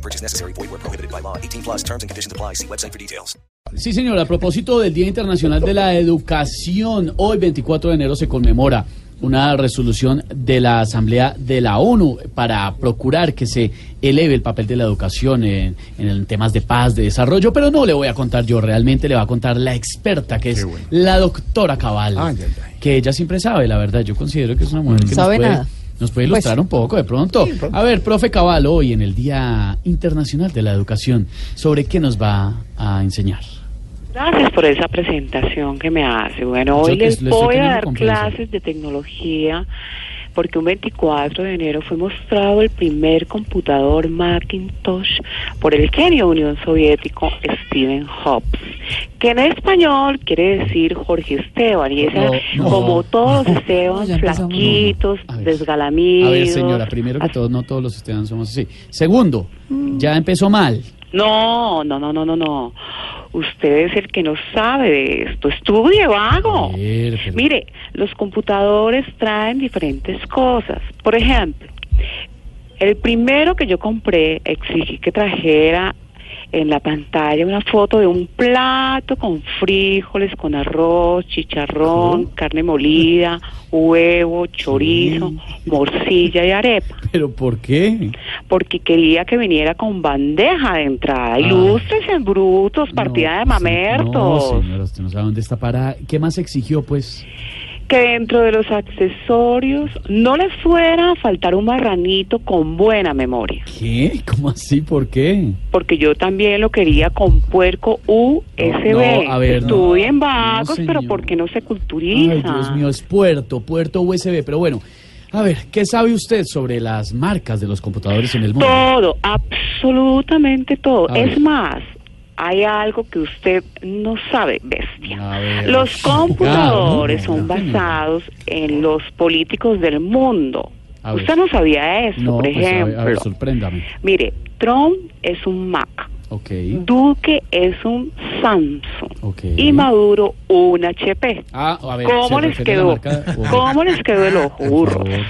No purchase necessary. Void where prohibited by law. 18 plus terms and conditions apply. See website for details. Sí, señor, a propósito del Día Internacional de la Educación, hoy 24 de enero se conmemora una resolución de la Asamblea de la ONU para procurar que se eleve el papel de la educación en, en temas de paz, de desarrollo, pero no le voy a contar yo, realmente le va a contar la experta, que es la doctora Cabal, Ay, ay, ay. que ella siempre sabe, la verdad, yo considero que es una mujer que Sabe nos puede, nada. Nos puede ilustrar un poco de pronto. A ver, profe Cabal, hoy en el Día Internacional de la Educación, ¿sobre qué nos va a enseñar? Gracias por esa presentación que me hace. Bueno, hoy les voy a dar clases de tecnología porque un 24 de enero fue mostrado el primer computador Macintosh por el genio Unión Soviético Stephen Hobbes, que en español quiere decir Jorge Esteban, y esa, No, no, como todos no. los Esteban, flaquitos, A ver. desgalamidos. A ver, señora, primero que todo, no todos los estudiantes somos así. Segundo, ya empezó mal. No, no, no, no, no, no. Usted es el que no sabe de esto. Estudie, vago. Mire, los computadores traen diferentes cosas. Por ejemplo, el primero que yo compré exigí que trajera en la pantalla una foto de un plato con frijoles, con arroz, chicharrón, carne molida, huevo, chorizo, morcilla y arepa ¿Pero por qué? porque quería que viniera con bandeja de entrada. Ay. Ilústrese, brutos, partida No, de sí, mamertos. No, señora, usted no sabe dónde está para. ¿Qué más exigió, pues? Que dentro de los accesorios no le fuera a faltar un marranito con buena memoria. ¿Qué? ¿Cómo así? ¿Por qué? Porque yo también lo quería con puerco USB. No, a ver. Estudien No, vagos, pero señor. porque no se culturiza. Ay, Dios mío, es puerto, puerto USB. Pero bueno, a ver, ¿qué sabe usted sobre las marcas de los computadores en el mundo? Todo, absolutamente todo. A ver. Es más, hay algo que usted no sabe, bestia. Los computadores son basados en los políticos del mundo. Usted no sabía eso, No, por pues, a ver, ejemplo. ver, sorpréndame. Mire, Trump es un Mac, Ok. Duque es un Samsung Ok. y Maduro un HP. Ah, a ver, ¿Cómo ¿se les quedó? ¿Cómo les quedó el ojo, por burro? favor.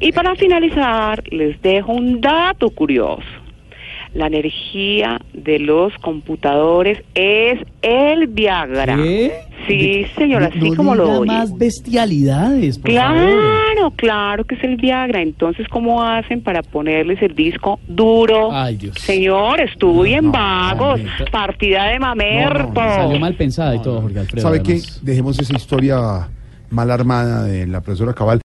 Y para finalizar, les dejo un dato curioso. La energía de los computadores es el Viagra. ¿Qué? Sí, señor, así no como lo diga oye. más bestialidades, por favor. Claro, claro que es el Viagra. Entonces, ¿cómo hacen para ponerles el disco duro? Ay, Dios. Señor, estudien No, no, vagos. Partida de mamertos. Salió mal pensada y todo, Jorge Alfredo. ¿Sabe qué? Dejemos esa historia mal armada de la profesora Cabal.